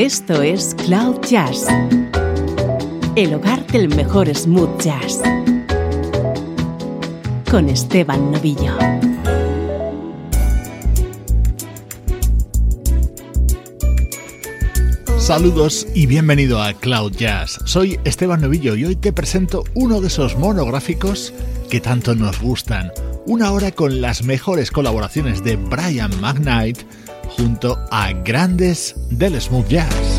Esto es Cloud Jazz, el hogar del mejor smooth jazz, con Esteban Novillo. Saludos y bienvenido a Cloud Jazz. Soy Esteban Novillo y hoy te presento uno de esos monográficos que tanto nos gustan. Una hora con las mejores colaboraciones de Brian McKnight junto a grandes del smooth jazz.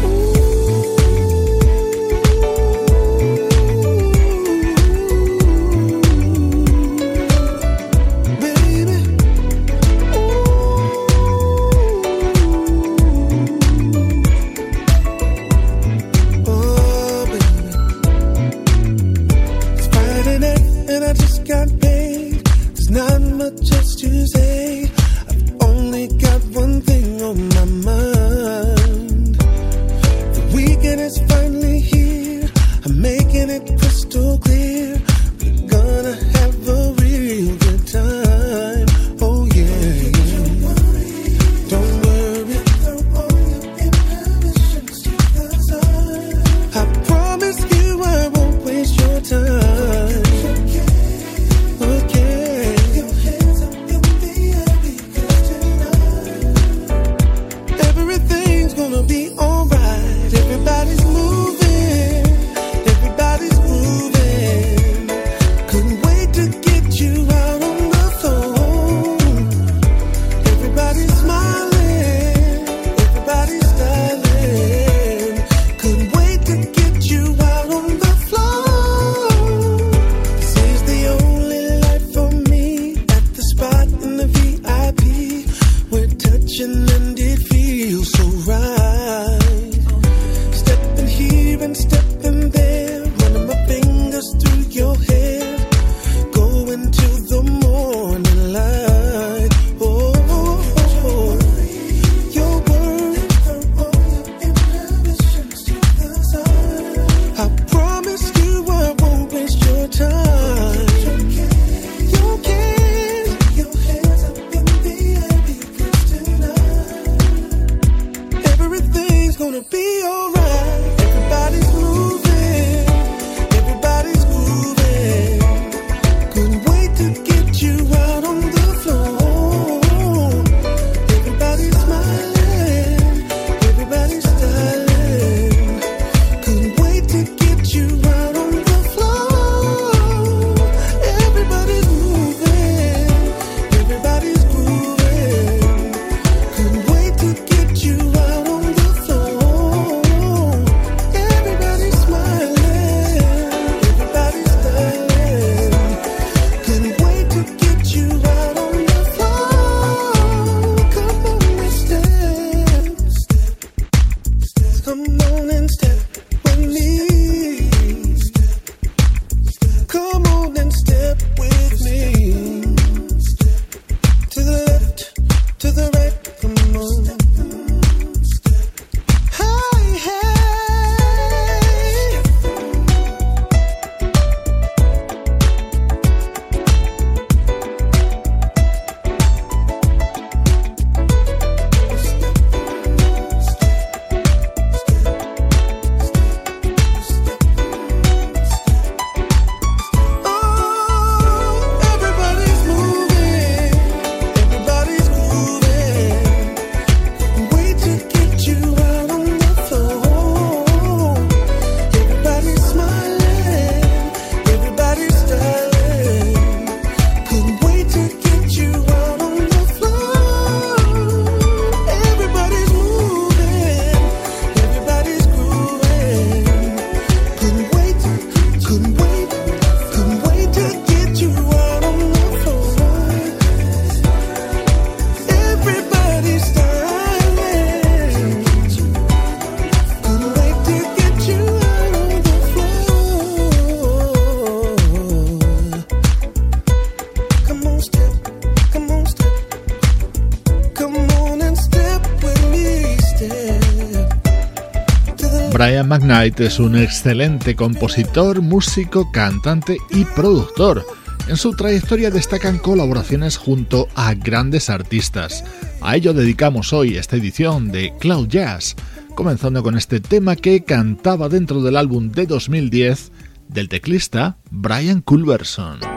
McKnight es un excelente compositor, músico, cantante y productor. En su trayectoria destacan colaboraciones junto a grandes artistas. A ello dedicamos hoy esta edición de Cloud Jazz, comenzando con este tema que cantaba dentro del álbum de 2010 del teclista Brian Culberson.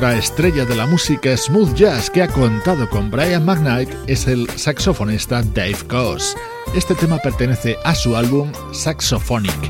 Otra estrella de la música smooth jazz que ha contado con Brian McKnight es el saxofonista Dave Coase. Este tema pertenece a su álbum Saxophonic.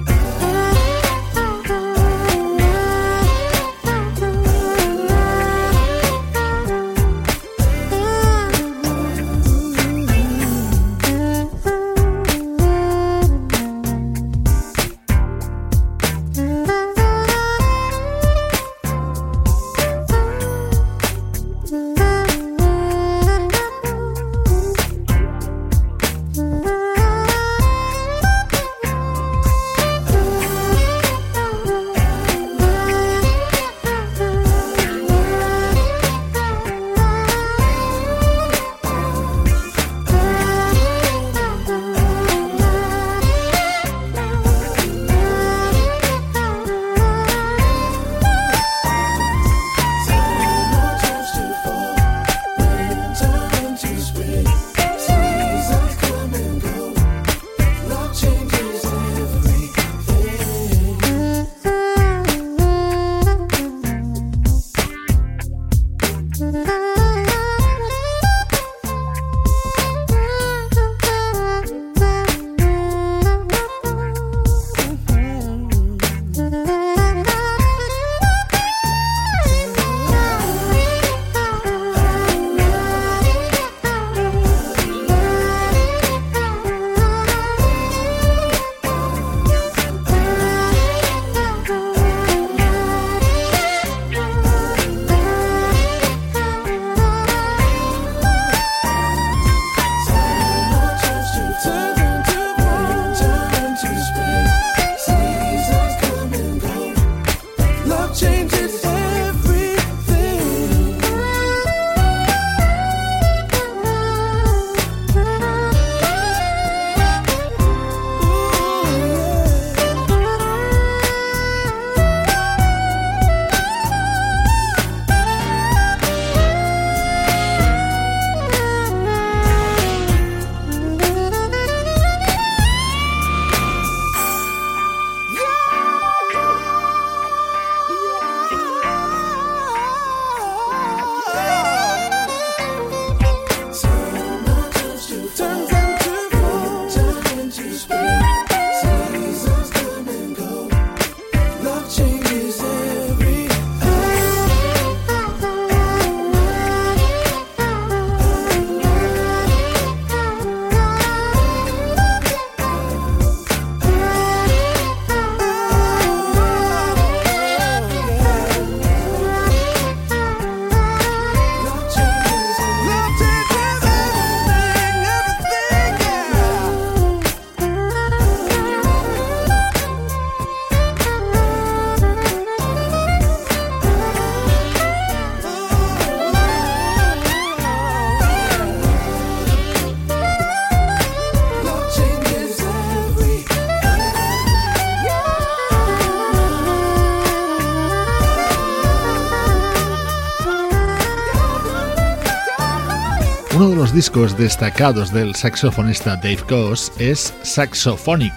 Discos destacados del saxofonista Dave Goss es Saxophonic,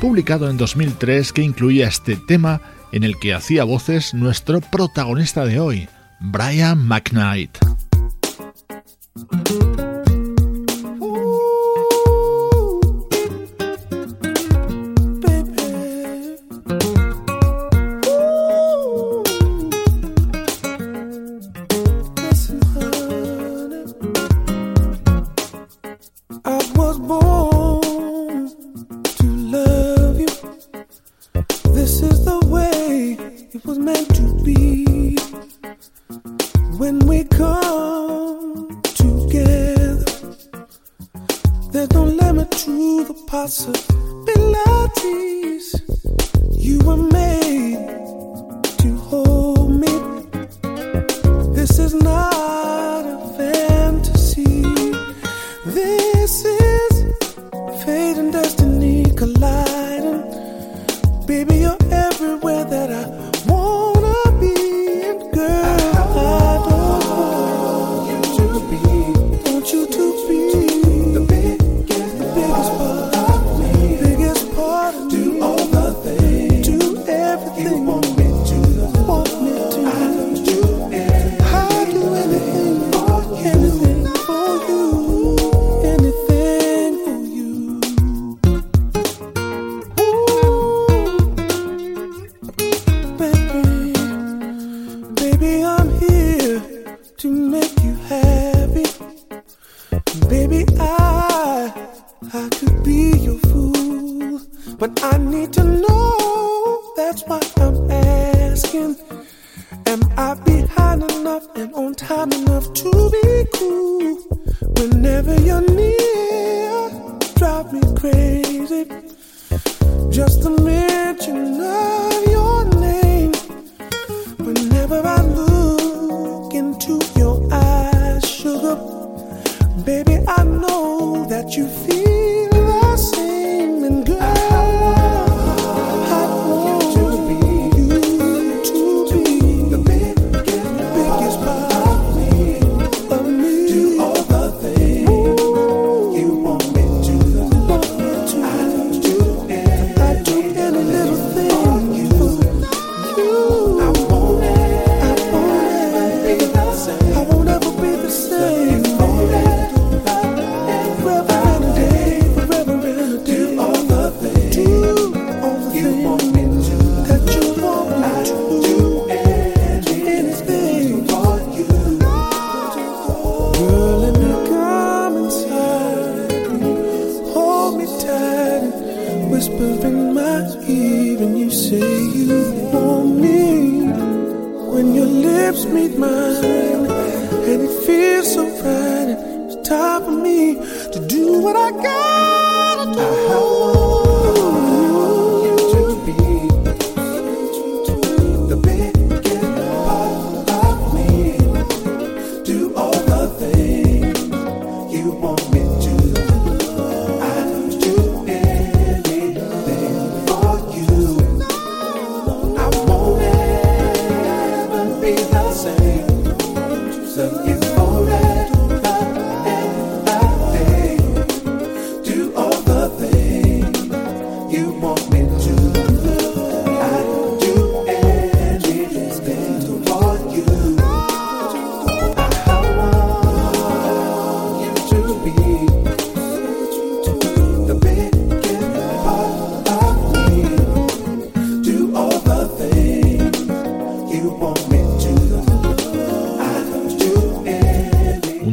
publicado en 2003 que incluía este tema en el que hacía voces nuestro protagonista de hoy, Brian McKnight.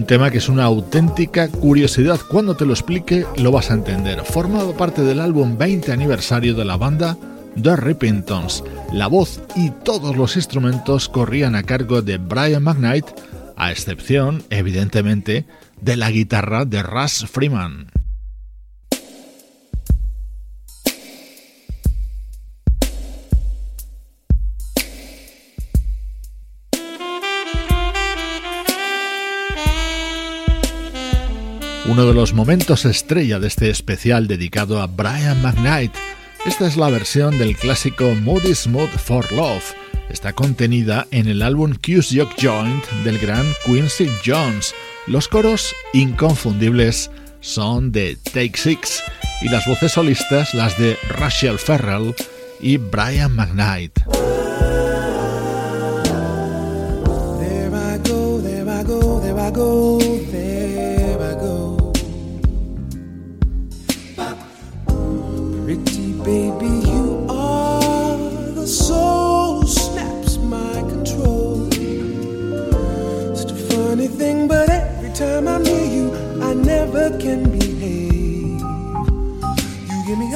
Tema que es una auténtica curiosidad. Cuando te lo explique lo vas a entender. Formado parte del álbum 20 aniversario de la banda The Repentons. La voz y todos los instrumentos corrían a cargo de Brian McKnight, a excepción, evidentemente, de la guitarra de Russ Freeman. Uno de los momentos estrella de este especial dedicado a Brian McKnight. Esta es la versión del clásico Moody Smooth for Love. Está contenida en el álbum Q's Jock Joint del gran Quincy Jones. Los coros inconfundibles son de Take Six y las voces solistas las de Rachel Ferrell y Brian McKnight.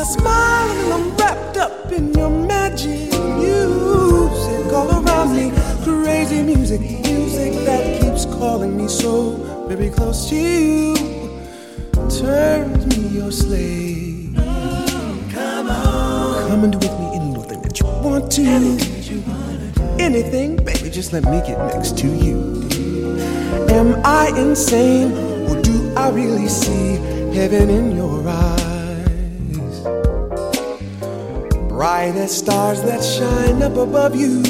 You give me a smile and I'm wrapped up in your magic music all around me. Crazy music, music that keeps calling me so very close to you. Turns me your slave. come on, come and do with me anything that you want to. Anything, baby, just let me get next to you. Am I insane, or do I really see heaven in your eyes? Bright as stars that shine up above you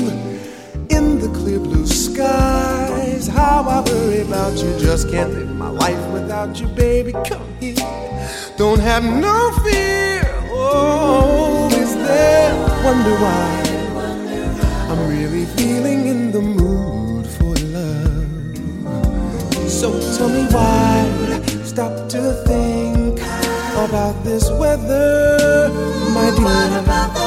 in the clear blue skies. How I worry about you, just can't live my life without you, baby. Come here, don't have no fear. Oh, is there wonder why I'm really feeling in the mood for love? So tell me why stop to think about this weather, my dear.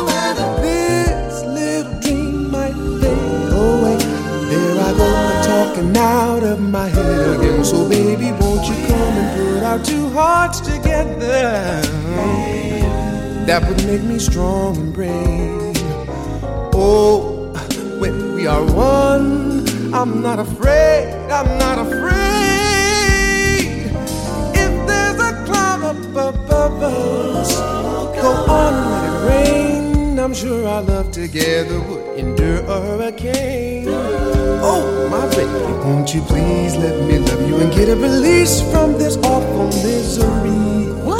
Talking out of my head again. So baby, won't you come and put our two hearts together? That would make me strong and brave. Oh, when we are one, I'm not afraid. I'm not afraid. If there's a cloud above us. Go on I'm sure our love together would endure a hurricane. Oh, my baby, won't you please let me love you and get a release from this awful misery?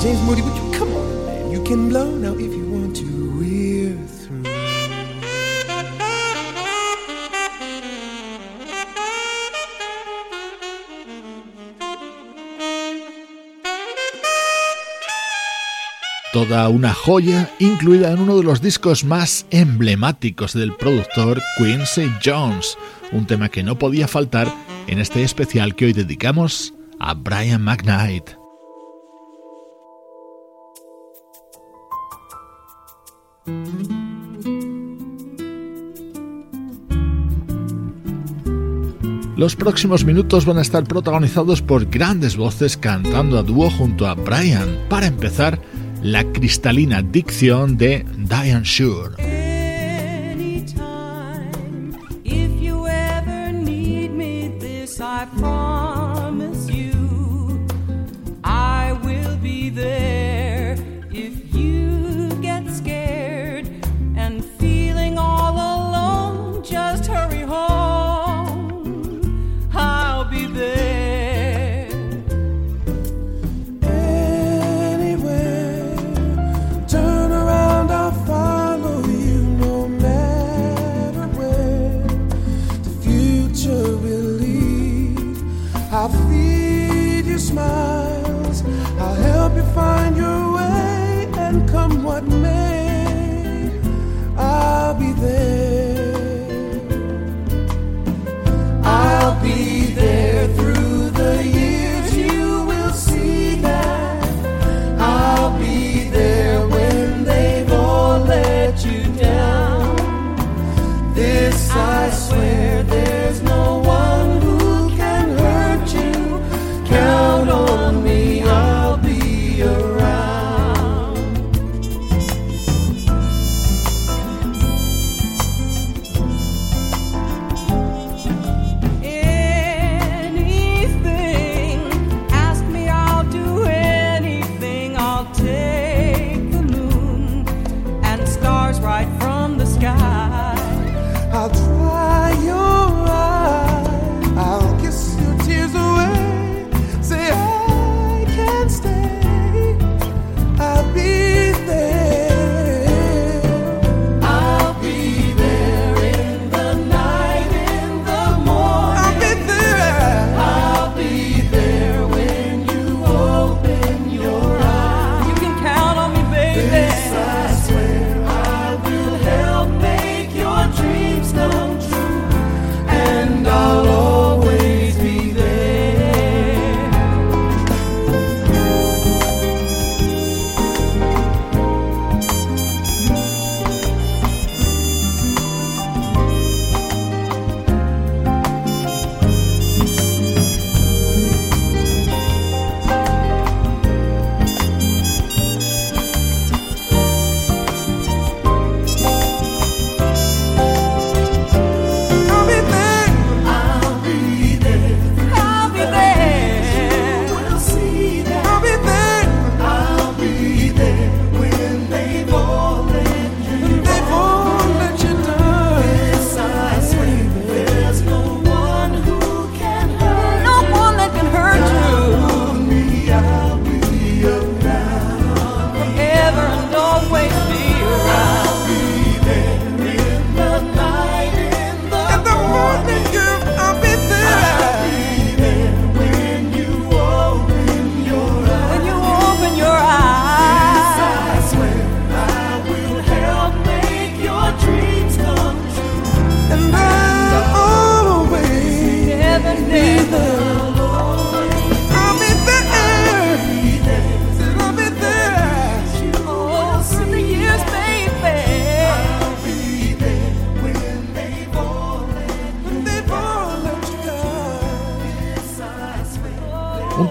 James Moody, would you come on? You can blow now if you want to. We're through. Toda una joya incluida en uno de los discos más emblemáticos del productor Quincy Jones, un tema que no podía faltar en este especial que hoy dedicamos a Brian McKnight. Los próximos minutos van a estar protagonizados por grandes voces cantando a dúo junto a Brian. Para empezar, la cristalina dicción de Diane Shure.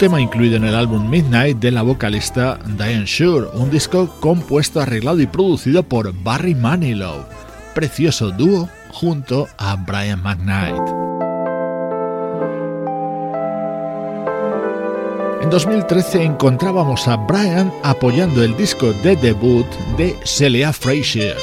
Tema incluido en el álbum Midnight de la vocalista Diane Shure, un disco compuesto, arreglado y producido por Barry Manilow. Precioso dúo junto a Brian McKnight. En 2013 encontrábamos a Brian apoyando el disco de debut de Celia Frazier.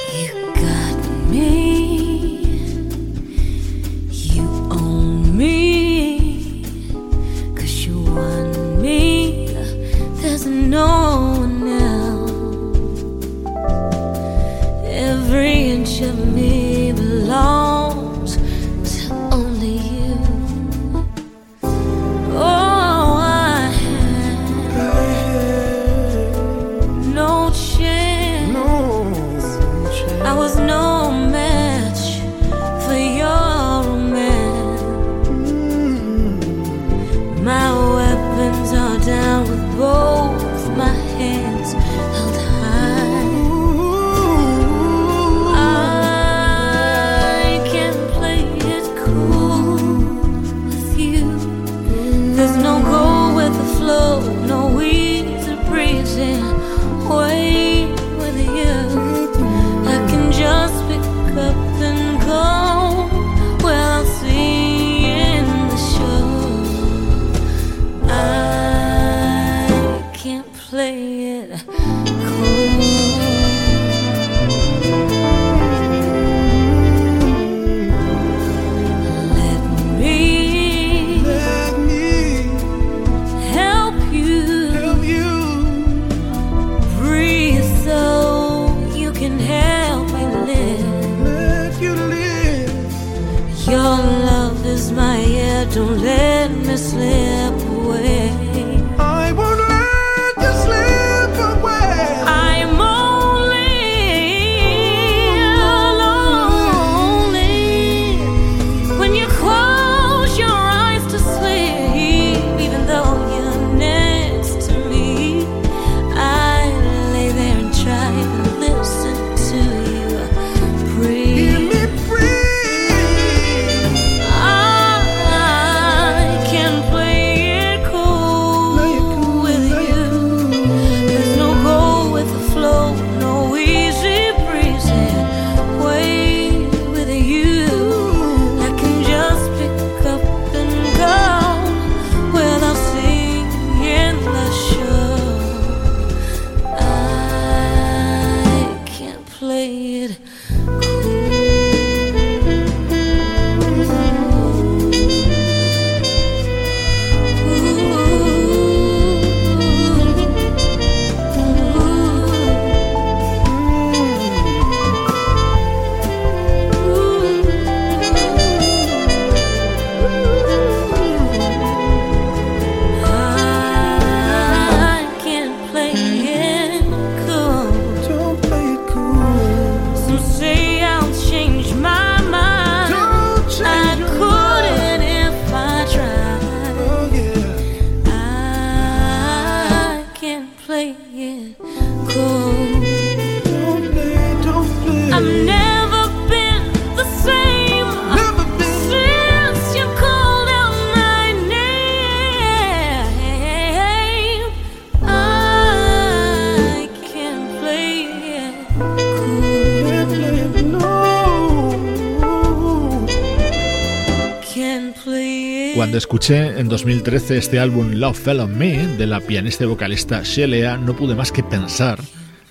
En 2013 este álbum Love Fell on Me de la pianista y vocalista Shelea, no pude más que pensar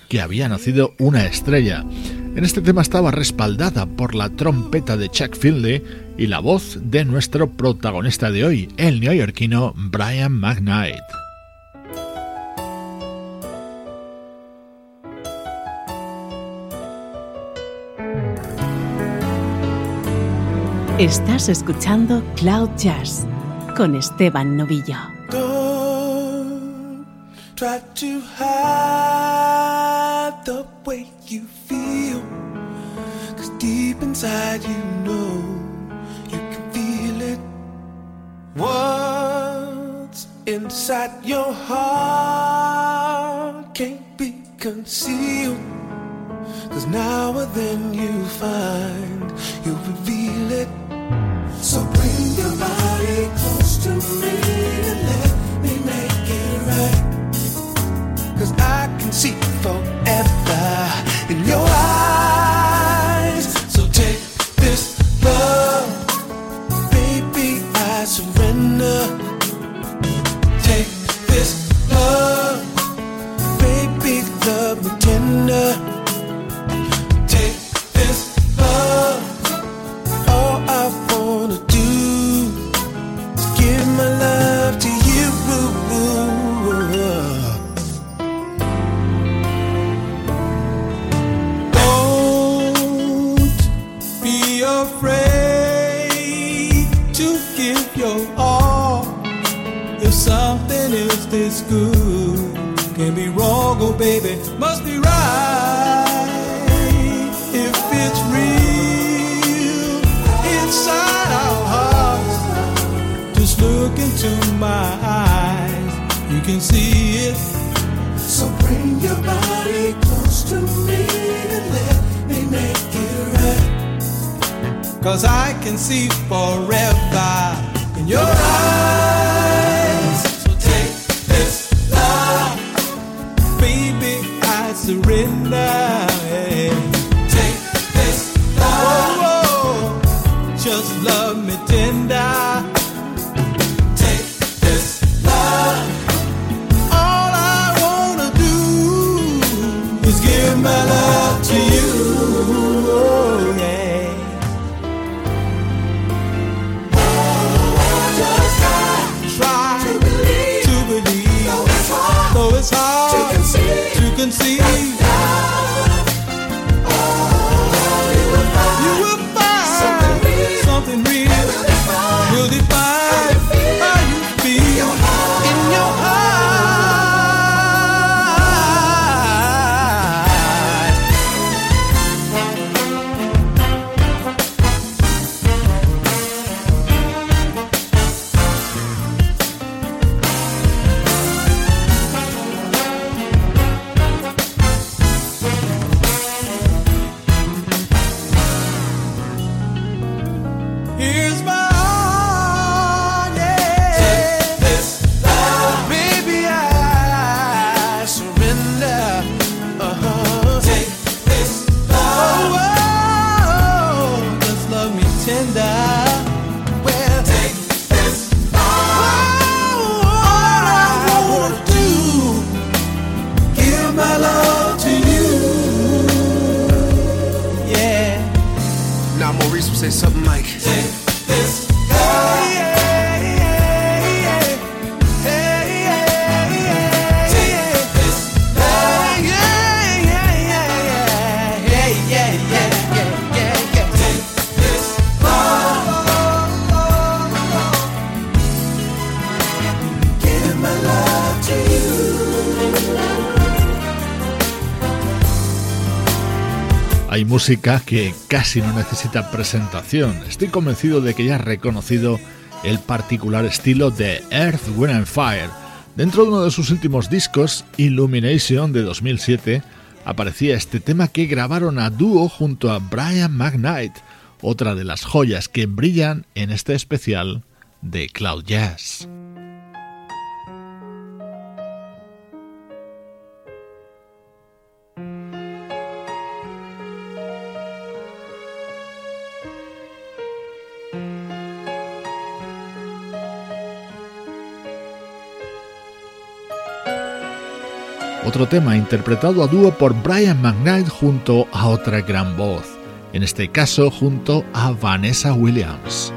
que había nacido una estrella. En este tema estaba respaldada por la trompeta de Chuck Findlay y la voz de nuestro protagonista de hoy, el neoyorquino Brian McKnight. Estás escuchando Cloud Jazz con Esteban Novillo. Don't try to hide the way you feel. Cause deep inside you know you can feel it. What's inside your heart can't be concealed. Cause now and then you find you reveal it. So bring your body see forever in your baby, must be right. If it's real inside our hearts, just look into my eyes, you can see it. So bring your body close to me and let me make it right. Cause I can see forever in your eyes. yeah. Hay música que casi no necesita presentación. Estoy convencido de que ya has reconocido el particular estilo de Earth, Wind and Fire. Dentro de uno de sus últimos discos, Illumination de 2007, aparecía este tema que grabaron a dúo junto a Brian McKnight, otra de las joyas que brillan en este especial de Cloud Jazz. Otro tema interpretado a dúo por Brian McKnight junto a otra gran voz, en este caso junto a Vanessa Williams.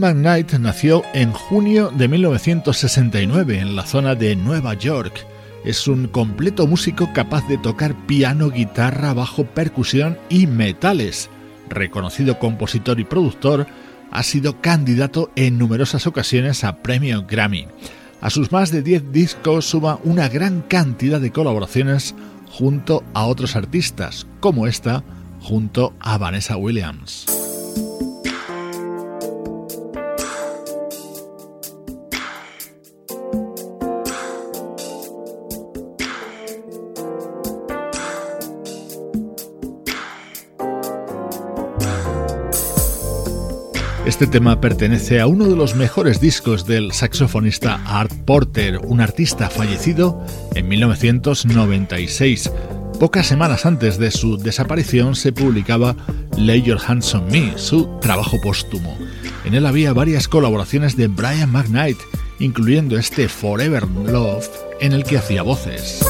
McKnight nació en junio de 1969 en la zona de Nueva York. Es un completo músico capaz de tocar piano, guitarra, bajo, percusión y metales. Reconocido compositor y productor, ha sido candidato en numerosas ocasiones a premio Grammy. A sus más de 10 discos suma una gran cantidad de colaboraciones junto a otros artistas, como esta junto a Vanessa Williams. Este tema pertenece a uno de los mejores discos del saxofonista Art Porter, un artista fallecido en 1996. Pocas semanas antes de su desaparición se publicaba Lay Your Hands on Me, su trabajo póstumo. En él había varias colaboraciones de Brian McKnight, incluyendo este Forever Love, en el que hacía voces.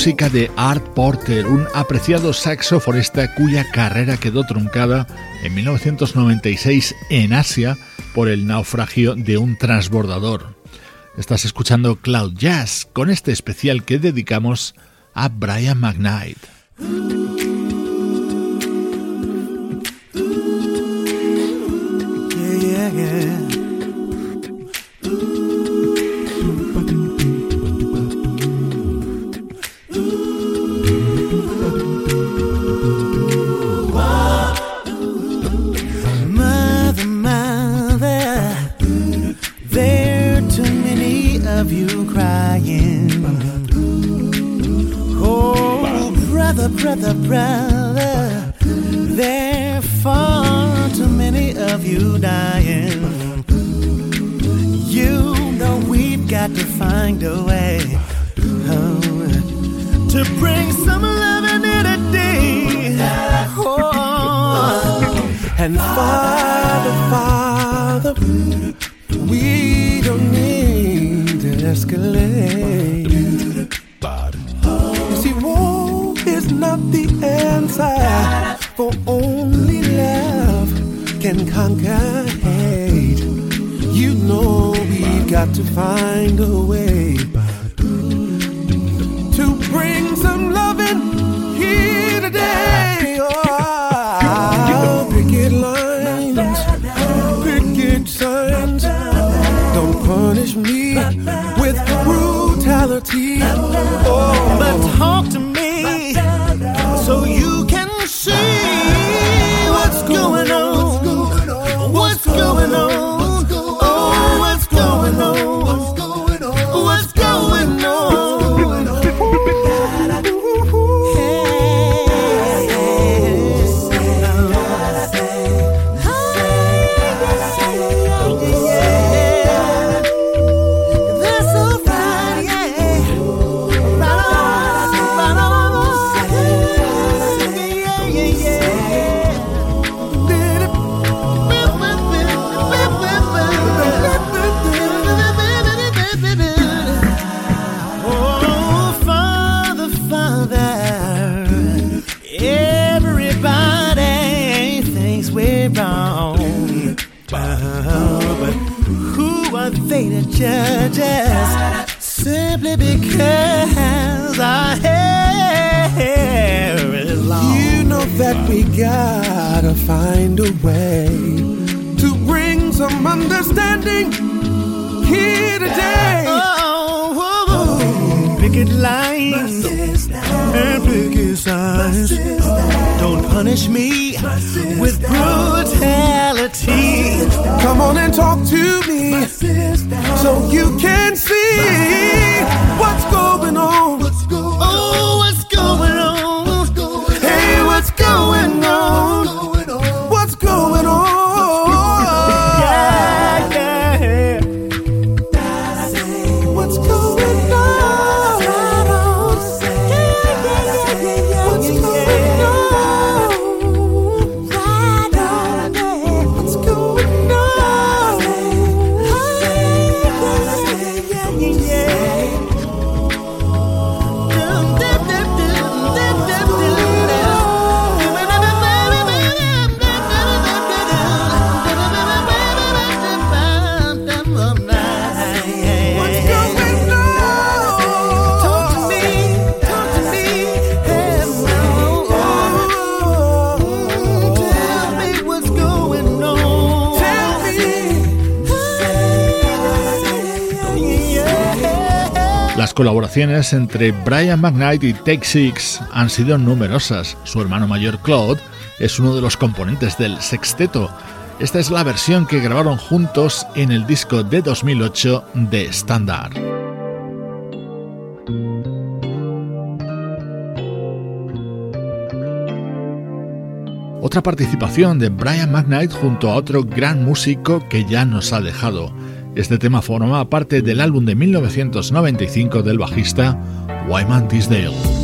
Música de Art Porter, un apreciado saxofonista cuya carrera quedó truncada en 1996 en Asia por el naufragio de un transbordador. Estás escuchando Cloud Jazz con este especial que dedicamos a Brian McKnight. Colaboraciones entre Brian McKnight y Take Six han sido numerosas. Su hermano mayor Claude es uno de los componentes del sexteto. Esta es la versión que grabaron juntos en el disco de 2008 de Standard. Otra participación de Brian McKnight junto a otro gran músico que ya nos ha dejado. Este tema forma parte del álbum de 1995 del bajista Wyman Tisdale.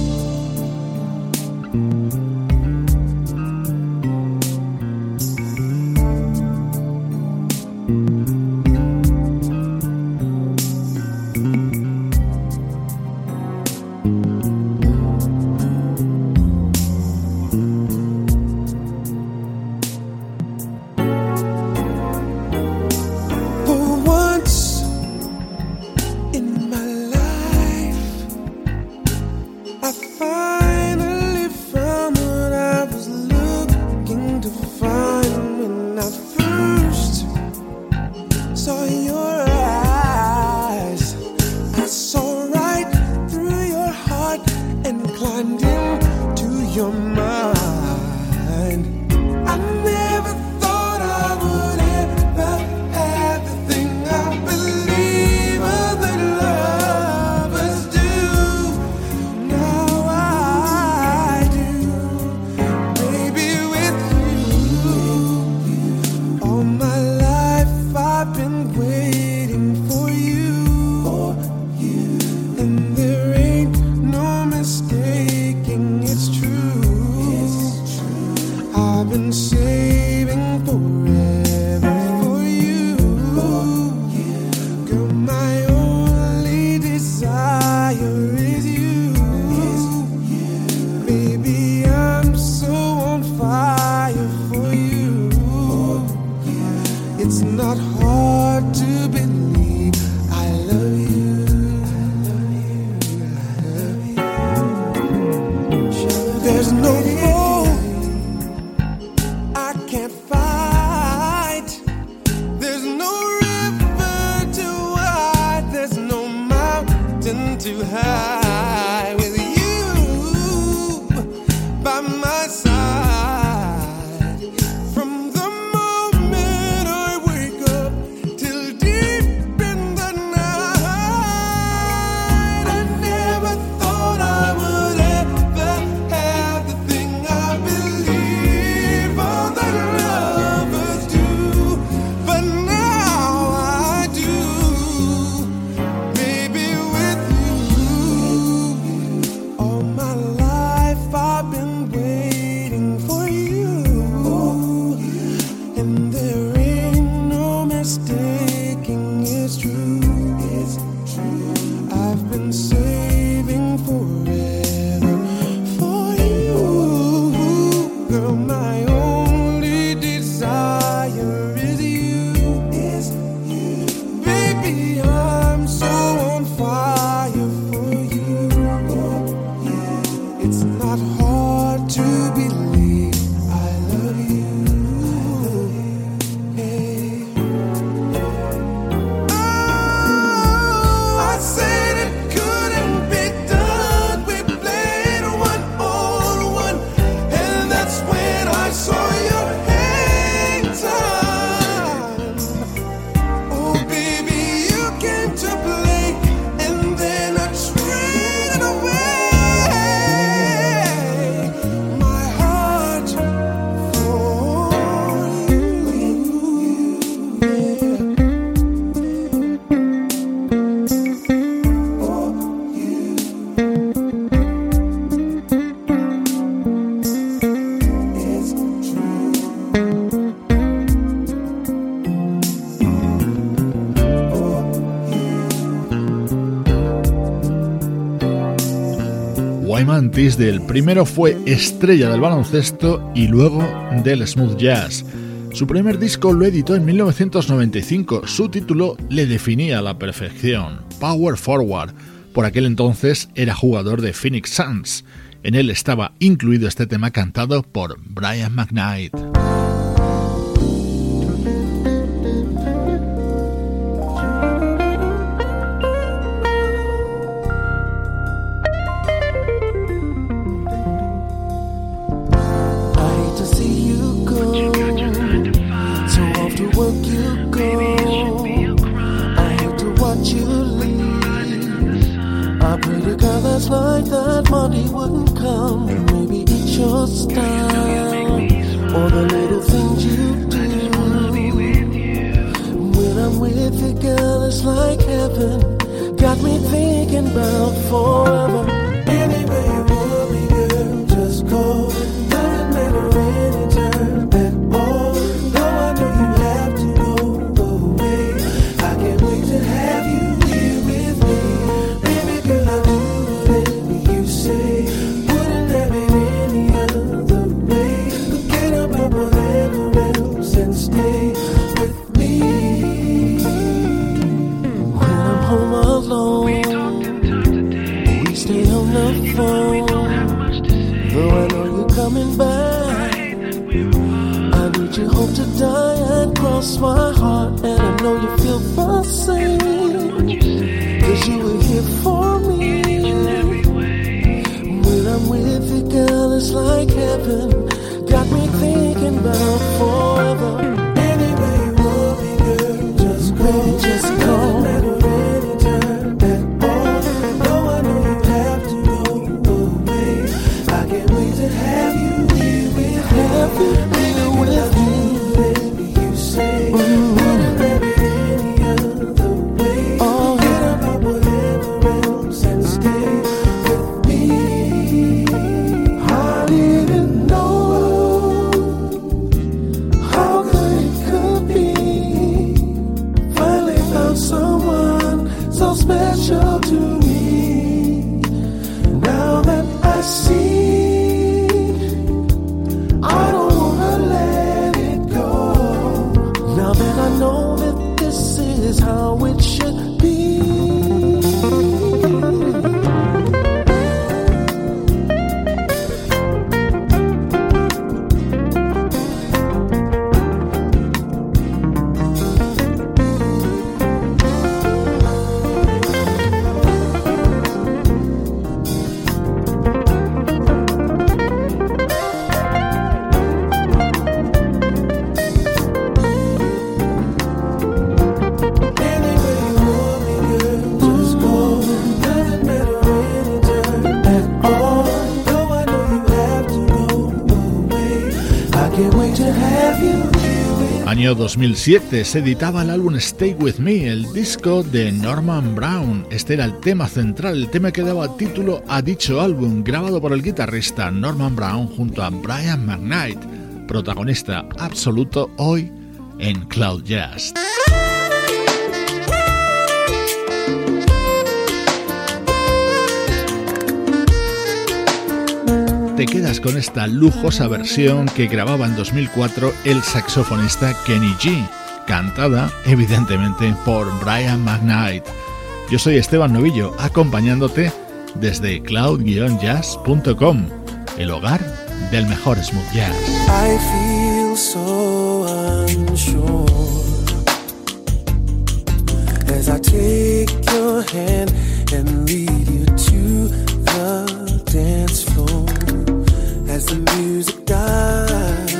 stay Primero fue estrella del baloncesto y luego del smooth jazz. Su primer disco lo editó en 1995. Su título le definía a la perfección: Power Forward. Por aquel entonces era jugador de Phoenix Suns. En él estaba incluido este tema cantado por Brian McKnight. Año 2007 se editaba el álbum Stay With Me, el disco de Norman Brown. Este era el tema central, el tema que daba título a dicho álbum, grabado por el guitarrista Norman Brown junto a Brian McKnight, protagonista absoluto hoy en Cloud Jazz. Te quedas con esta lujosa versión que grababa en 2004 el saxofonista Kenny G, cantada evidentemente por Brian McKnight. Yo soy Esteban Novillo, acompañándote desde cloud-jazz.com, el hogar del mejor smooth jazz. As the music dies,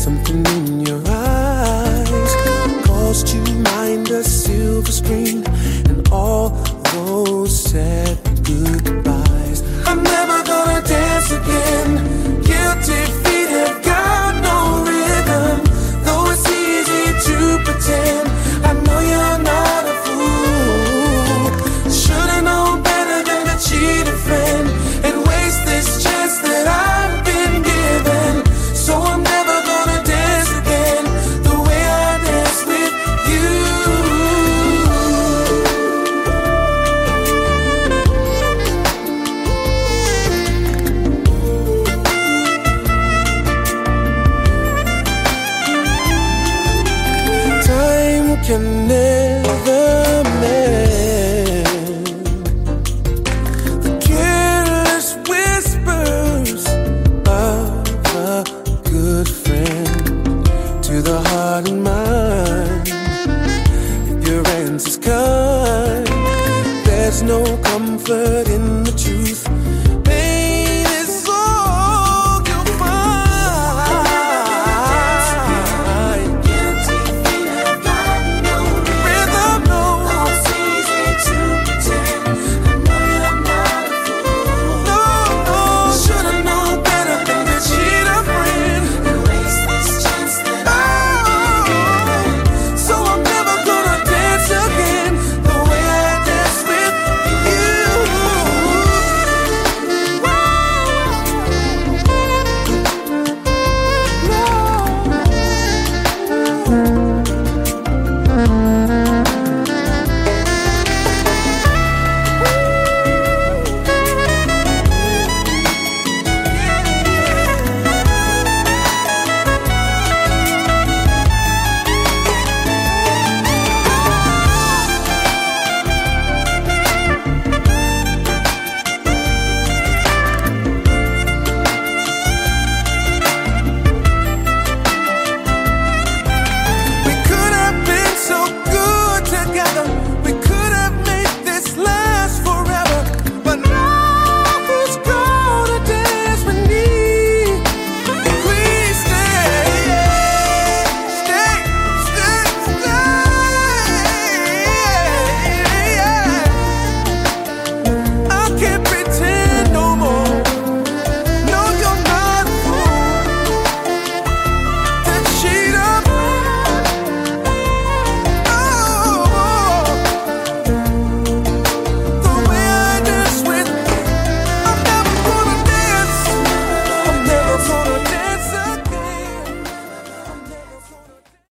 something in your eyes calls to mind a silver screen and all those sad